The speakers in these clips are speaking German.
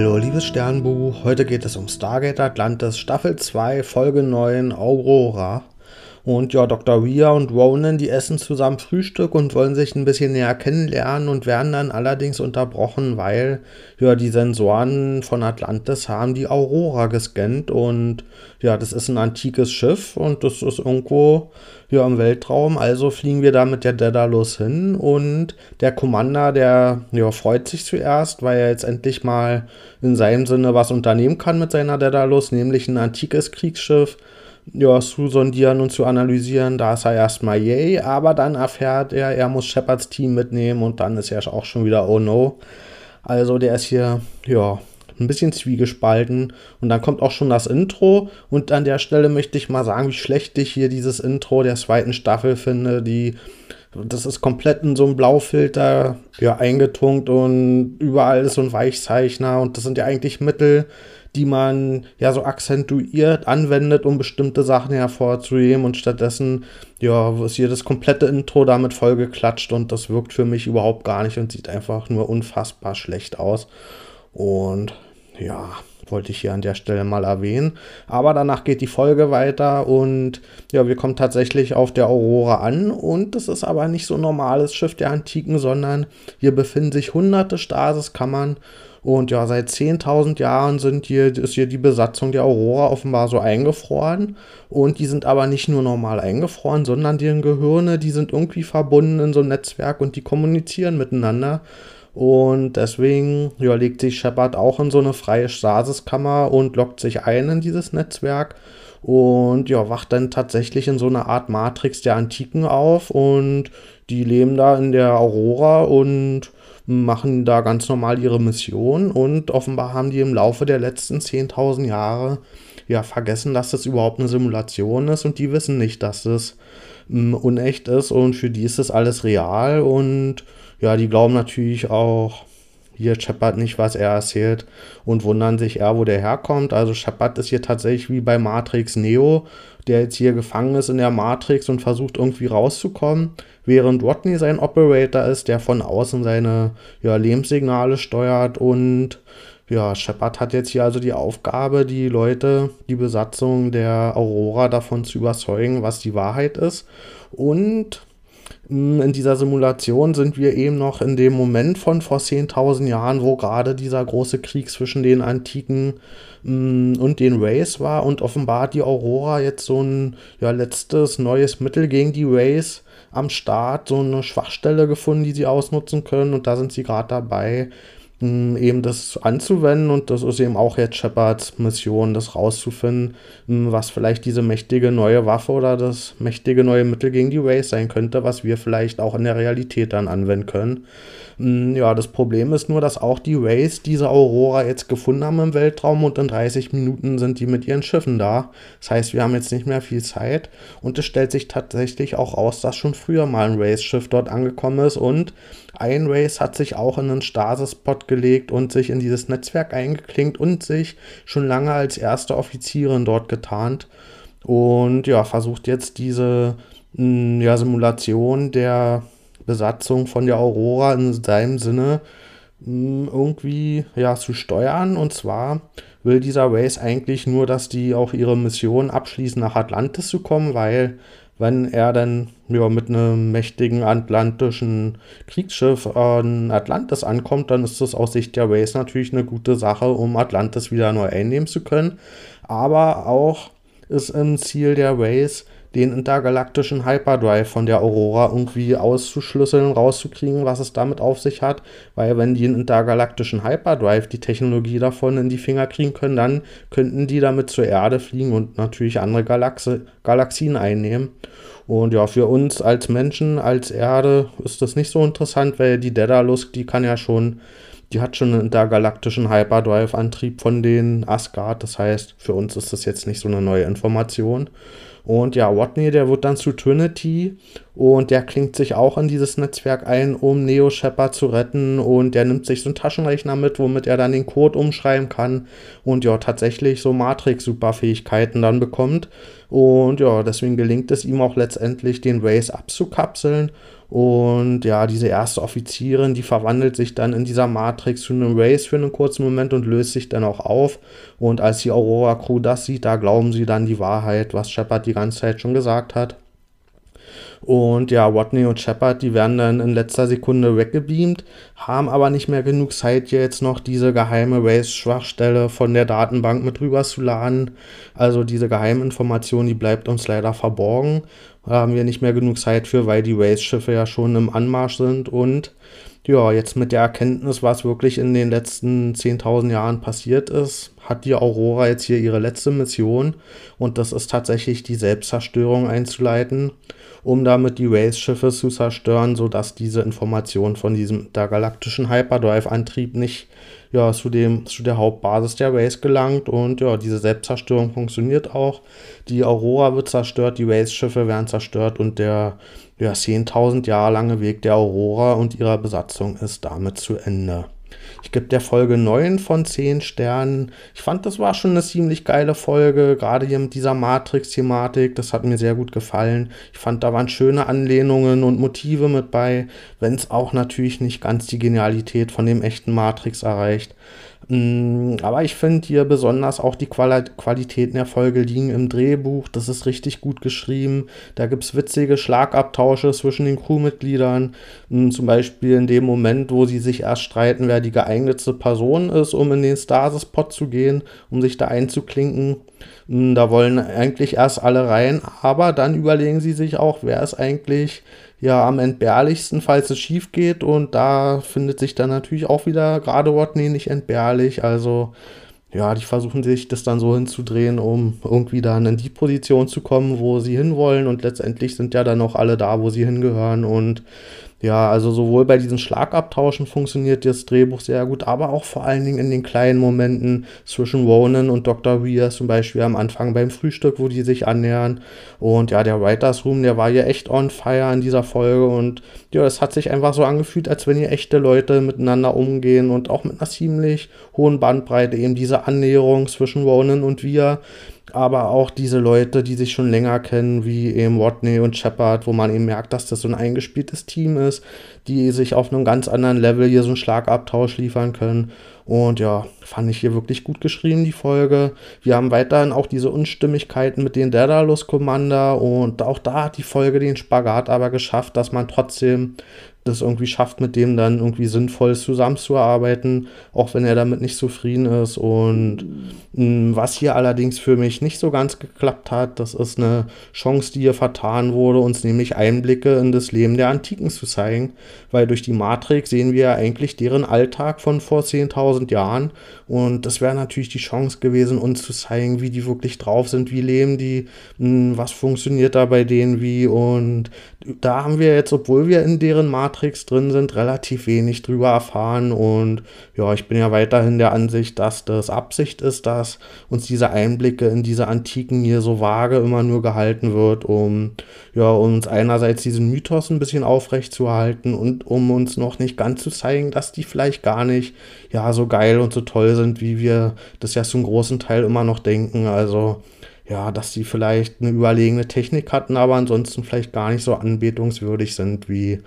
Hallo, liebes Sternbuch. Heute geht es um Stargate Atlantis Staffel 2, Folge 9, Aurora. Und ja, Dr. Rhea und Ronan, die essen zusammen Frühstück und wollen sich ein bisschen näher kennenlernen und werden dann allerdings unterbrochen, weil ja die Sensoren von Atlantis haben die Aurora gescannt und ja, das ist ein antikes Schiff und das ist irgendwo ja im Weltraum. Also fliegen wir da mit der Daedalus hin und der Commander, der ja, freut sich zuerst, weil er jetzt endlich mal in seinem Sinne was unternehmen kann mit seiner Daedalus, nämlich ein antikes Kriegsschiff ja, zu sondieren und zu analysieren. Da ist er erstmal yay, aber dann erfährt er, er muss Shepards Team mitnehmen und dann ist er auch schon wieder oh no. Also der ist hier, ja, ein bisschen zwiegespalten. Und dann kommt auch schon das Intro. Und an der Stelle möchte ich mal sagen, wie schlecht ich hier dieses Intro der zweiten Staffel finde. Die, das ist komplett in so einem Blaufilter ja, eingetunkt und überall ist so ein Weichzeichner. Und das sind ja eigentlich Mittel, die man ja so akzentuiert anwendet, um bestimmte Sachen hervorzuheben und stattdessen ja, ist hier das komplette Intro damit vollgeklatscht und das wirkt für mich überhaupt gar nicht und sieht einfach nur unfassbar schlecht aus. Und ja, wollte ich hier an der Stelle mal erwähnen. Aber danach geht die Folge weiter und ja, wir kommen tatsächlich auf der Aurora an und das ist aber nicht so ein normales Schiff der Antiken, sondern hier befinden sich hunderte Stasiskammern und ja, seit 10.000 Jahren sind hier, ist hier die Besatzung der Aurora offenbar so eingefroren. Und die sind aber nicht nur normal eingefroren, sondern deren Gehirne, die sind irgendwie verbunden in so einem Netzwerk und die kommunizieren miteinander. Und deswegen ja, legt sich Shepard auch in so eine freie Stasiskammer und lockt sich ein in dieses Netzwerk und ja, wacht dann tatsächlich in so einer Art Matrix der Antiken auf und die leben da in der Aurora und machen da ganz normal ihre Mission und offenbar haben die im Laufe der letzten 10.000 Jahre ja vergessen, dass das überhaupt eine Simulation ist und die wissen nicht, dass das ähm, unecht ist und für die ist das alles real und ja, die glauben natürlich auch hier Shepard nicht, was er erzählt und wundern sich eher, wo der herkommt. Also Shepard ist hier tatsächlich wie bei Matrix Neo, der jetzt hier gefangen ist in der Matrix und versucht irgendwie rauszukommen während Rodney sein Operator ist, der von außen seine ja, Lebenssignale steuert und ja, Shepard hat jetzt hier also die Aufgabe, die Leute, die Besatzung der Aurora davon zu überzeugen, was die Wahrheit ist. Und in dieser Simulation sind wir eben noch in dem Moment von vor 10.000 Jahren, wo gerade dieser große Krieg zwischen den Antiken hm, und den Rays war. Und offenbar die Aurora jetzt so ein ja, letztes neues Mittel gegen die Rays am Start so eine Schwachstelle gefunden, die sie ausnutzen können. Und da sind sie gerade dabei, eben das anzuwenden und das ist eben auch jetzt Shepards Mission, das rauszufinden, was vielleicht diese mächtige neue Waffe oder das mächtige neue Mittel gegen die Race sein könnte, was wir vielleicht auch in der Realität dann anwenden können. Ja, das Problem ist nur, dass auch die Rays diese Aurora jetzt gefunden haben im Weltraum und in 30 Minuten sind die mit ihren Schiffen da. Das heißt, wir haben jetzt nicht mehr viel Zeit und es stellt sich tatsächlich auch aus, dass schon früher mal ein Race-Schiff dort angekommen ist und ein Race hat sich auch in einen Stasis-Pod gelegt und sich in dieses Netzwerk eingeklinkt und sich schon lange als erste Offizierin dort getarnt. Und ja, versucht jetzt diese hm, ja, Simulation der Besatzung von der Aurora in seinem Sinne hm, irgendwie ja, zu steuern. Und zwar will dieser Race eigentlich nur, dass die auch ihre Mission abschließen, nach Atlantis zu kommen, weil wenn er dann ja, mit einem mächtigen atlantischen Kriegsschiff an Atlantis ankommt, dann ist das aus Sicht der Race natürlich eine gute Sache, um Atlantis wieder neu einnehmen zu können. Aber auch ist im Ziel der Race, den intergalaktischen Hyperdrive von der Aurora irgendwie auszuschlüsseln, rauszukriegen, was es damit auf sich hat. Weil wenn die einen intergalaktischen Hyperdrive, die Technologie davon in die Finger kriegen können, dann könnten die damit zur Erde fliegen und natürlich andere Galaxie, Galaxien einnehmen. Und ja, für uns als Menschen, als Erde ist das nicht so interessant, weil die Daedalus, die kann ja schon, die hat schon einen intergalaktischen Hyperdrive-Antrieb von den Asgard. Das heißt, für uns ist das jetzt nicht so eine neue Information. Und ja, Watney, der wird dann zu Trinity und der klingt sich auch in dieses Netzwerk ein, um Neo Shepard zu retten. Und der nimmt sich so einen Taschenrechner mit, womit er dann den Code umschreiben kann und ja, tatsächlich so Matrix-Superfähigkeiten dann bekommt. Und ja, deswegen gelingt es ihm auch letztendlich, den Race abzukapseln Und ja, diese erste Offizierin, die verwandelt sich dann in dieser Matrix zu einem Race für einen kurzen Moment und löst sich dann auch auf. Und als die Aurora Crew das sieht, da glauben sie dann die Wahrheit, was Shepard die ganze Zeit schon gesagt hat. Und ja, Watney und Shepard, die werden dann in letzter Sekunde weggebeamt, haben aber nicht mehr genug Zeit, jetzt noch diese geheime Race-Schwachstelle von der Datenbank mit rüber zu laden. Also diese Geheiminformation, die bleibt uns leider verborgen. Haben wir nicht mehr genug Zeit für, weil die Race-Schiffe ja schon im Anmarsch sind. Und ja, jetzt mit der Erkenntnis, was wirklich in den letzten 10.000 Jahren passiert ist, hat die Aurora jetzt hier ihre letzte Mission. Und das ist tatsächlich die Selbstzerstörung einzuleiten, um damit die Race-Schiffe zu zerstören, sodass diese Information von diesem intergalaktischen Hyperdrive-Antrieb nicht ja, zu, dem, zu der Hauptbasis der Race gelangt und ja, diese Selbstzerstörung funktioniert auch. Die Aurora wird zerstört, die Race-Schiffe werden zerstört und der ja, 10.000 Jahre lange Weg der Aurora und ihrer Besatzung ist damit zu Ende. Ich gebe der Folge 9 von 10 Sternen. Ich fand, das war schon eine ziemlich geile Folge, gerade hier mit dieser Matrix-Thematik. Das hat mir sehr gut gefallen. Ich fand, da waren schöne Anlehnungen und Motive mit bei, wenn es auch natürlich nicht ganz die Genialität von dem echten Matrix erreicht. Mm, aber ich finde hier besonders auch die Qualitäten der Folge liegen im Drehbuch. Das ist richtig gut geschrieben. Da gibt es witzige Schlagabtausche zwischen den Crewmitgliedern. Mm, zum Beispiel in dem Moment, wo sie sich erst streiten, wer die geeignete Person ist, um in den Stasis-Pod zu gehen, um sich da einzuklinken. Mm, da wollen eigentlich erst alle rein, aber dann überlegen sie sich auch, wer ist eigentlich ja am entbehrlichsten, falls es schief geht. Und da findet sich dann natürlich auch wieder gerade Watney nicht entbehrlich. Also ja, die versuchen sich das dann so hinzudrehen, um irgendwie dann in die Position zu kommen, wo sie hinwollen. Und letztendlich sind ja dann auch alle da, wo sie hingehören. Und ja, also sowohl bei diesen Schlagabtauschen funktioniert das Drehbuch sehr gut, aber auch vor allen Dingen in den kleinen Momenten zwischen Ronan und Dr. Weir, zum Beispiel am Anfang beim Frühstück, wo die sich annähern. Und ja, der Writers Room, der war ja echt on fire in dieser Folge und ja, es hat sich einfach so angefühlt, als wenn hier echte Leute miteinander umgehen und auch mit einer ziemlich hohen Bandbreite eben diese Annäherung zwischen Ronan und Weir aber auch diese Leute, die sich schon länger kennen, wie eben Watney und Shepard, wo man eben merkt, dass das so ein eingespieltes Team ist, die sich auf einem ganz anderen Level hier so einen Schlagabtausch liefern können. Und ja, fand ich hier wirklich gut geschrieben, die Folge. Wir haben weiterhin auch diese Unstimmigkeiten mit den Daedalus Commander und auch da hat die Folge den Spagat aber geschafft, dass man trotzdem das irgendwie schafft, mit dem dann irgendwie sinnvoll zusammenzuarbeiten, auch wenn er damit nicht zufrieden ist. Und mh, mm, was hier allerdings für mich nicht so ganz geklappt hat, das ist eine Chance, die hier vertan wurde, uns nämlich Einblicke in das Leben der Antiken zu zeigen, weil durch die Matrix sehen wir ja eigentlich deren Alltag von vor 10.000 Jahren. Und das wäre natürlich die Chance gewesen, uns zu zeigen, wie die wirklich drauf sind, wie leben die, mh, mm, was funktioniert da bei denen wie. Und da haben wir jetzt, obwohl wir in deren Matrix drin sind, relativ wenig drüber erfahren. Und ja, ich bin ja weiterhin der Ansicht, dass das Absicht ist, dass uns diese Einblicke in diese Antiken hier so vage immer nur gehalten wird, um ja, uns einerseits diesen Mythos ein bisschen aufrecht zu erhalten und um uns noch nicht ganz zu zeigen, dass die vielleicht gar nicht ja so geil und so toll sind, wie wir das ja zum großen Teil immer noch denken. Also ja, dass sie vielleicht eine überlegene Technik hatten, aber ansonsten vielleicht gar nicht so anbetungswürdig sind, wie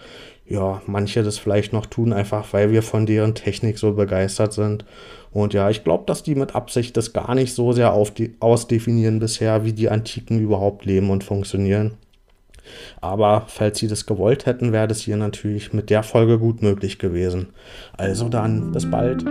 ja, manche das vielleicht noch tun, einfach weil wir von deren Technik so begeistert sind. Und ja, ich glaube, dass die mit Absicht das gar nicht so sehr auf die, ausdefinieren bisher, wie die Antiken überhaupt leben und funktionieren. Aber falls sie das gewollt hätten, wäre das hier natürlich mit der Folge gut möglich gewesen. Also dann, bis bald.